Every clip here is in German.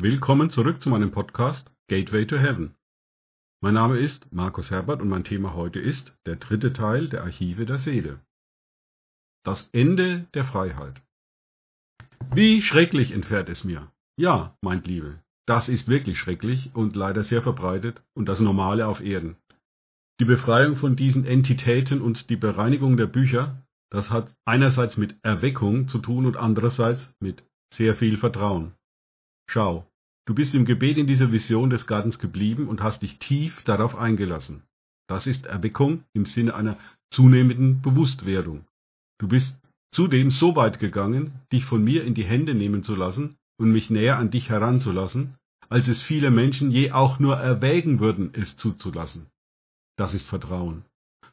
Willkommen zurück zu meinem Podcast Gateway to Heaven. Mein Name ist Markus Herbert und mein Thema heute ist der dritte Teil der Archive der Seele. Das Ende der Freiheit. Wie schrecklich entfährt es mir. Ja, meint Liebe, das ist wirklich schrecklich und leider sehr verbreitet und das Normale auf Erden. Die Befreiung von diesen Entitäten und die Bereinigung der Bücher, das hat einerseits mit Erweckung zu tun und andererseits mit sehr viel Vertrauen. Schau, du bist im Gebet in dieser Vision des Gartens geblieben und hast dich tief darauf eingelassen. Das ist Erweckung im Sinne einer zunehmenden Bewusstwerdung. Du bist zudem so weit gegangen, dich von mir in die Hände nehmen zu lassen und mich näher an dich heranzulassen, als es viele Menschen je auch nur erwägen würden, es zuzulassen. Das ist Vertrauen.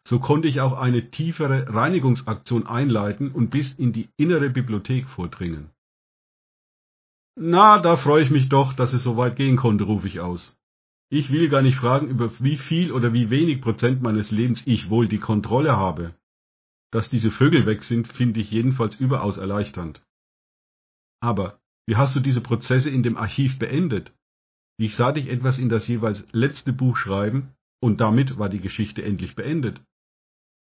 So konnte ich auch eine tiefere Reinigungsaktion einleiten und bis in die innere Bibliothek vordringen. Na, da freue ich mich doch, dass es so weit gehen konnte, rufe ich aus. Ich will gar nicht fragen, über wie viel oder wie wenig Prozent meines Lebens ich wohl die Kontrolle habe. Dass diese Vögel weg sind, finde ich jedenfalls überaus erleichternd. Aber wie hast du diese Prozesse in dem Archiv beendet? Ich sah dich etwas in das jeweils letzte Buch schreiben, und damit war die Geschichte endlich beendet.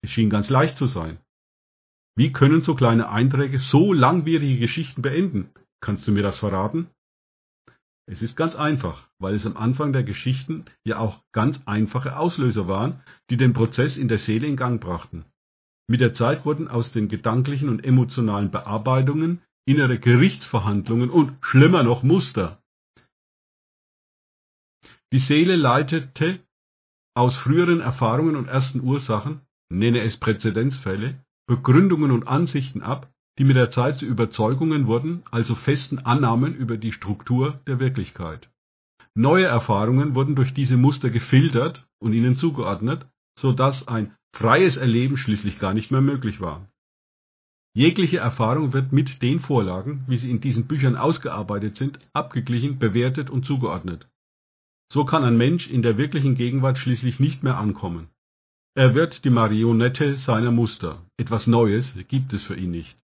Es schien ganz leicht zu sein. Wie können so kleine Einträge so langwierige Geschichten beenden? Kannst du mir das verraten? Es ist ganz einfach, weil es am Anfang der Geschichten ja auch ganz einfache Auslöser waren, die den Prozess in der Seele in Gang brachten. Mit der Zeit wurden aus den gedanklichen und emotionalen Bearbeitungen innere Gerichtsverhandlungen und schlimmer noch Muster. Die Seele leitete aus früheren Erfahrungen und ersten Ursachen, nenne es Präzedenzfälle, Begründungen und Ansichten ab, die mit der Zeit zu Überzeugungen wurden, also festen Annahmen über die Struktur der Wirklichkeit. Neue Erfahrungen wurden durch diese Muster gefiltert und ihnen zugeordnet, so dass ein freies Erleben schließlich gar nicht mehr möglich war. Jegliche Erfahrung wird mit den Vorlagen, wie sie in diesen Büchern ausgearbeitet sind, abgeglichen, bewertet und zugeordnet. So kann ein Mensch in der wirklichen Gegenwart schließlich nicht mehr ankommen. Er wird die Marionette seiner Muster. Etwas Neues gibt es für ihn nicht.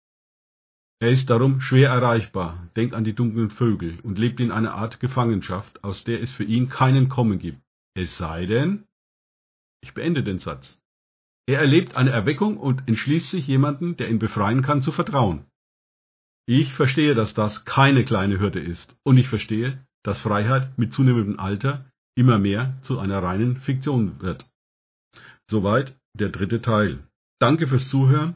Er ist darum schwer erreichbar, denkt an die dunklen Vögel und lebt in einer Art Gefangenschaft, aus der es für ihn keinen Kommen gibt. Es sei denn, ich beende den Satz. Er erlebt eine Erweckung und entschließt sich jemanden, der ihn befreien kann, zu vertrauen. Ich verstehe, dass das keine kleine Hürde ist, und ich verstehe, dass Freiheit mit zunehmendem Alter immer mehr zu einer reinen Fiktion wird. Soweit der dritte Teil. Danke fürs Zuhören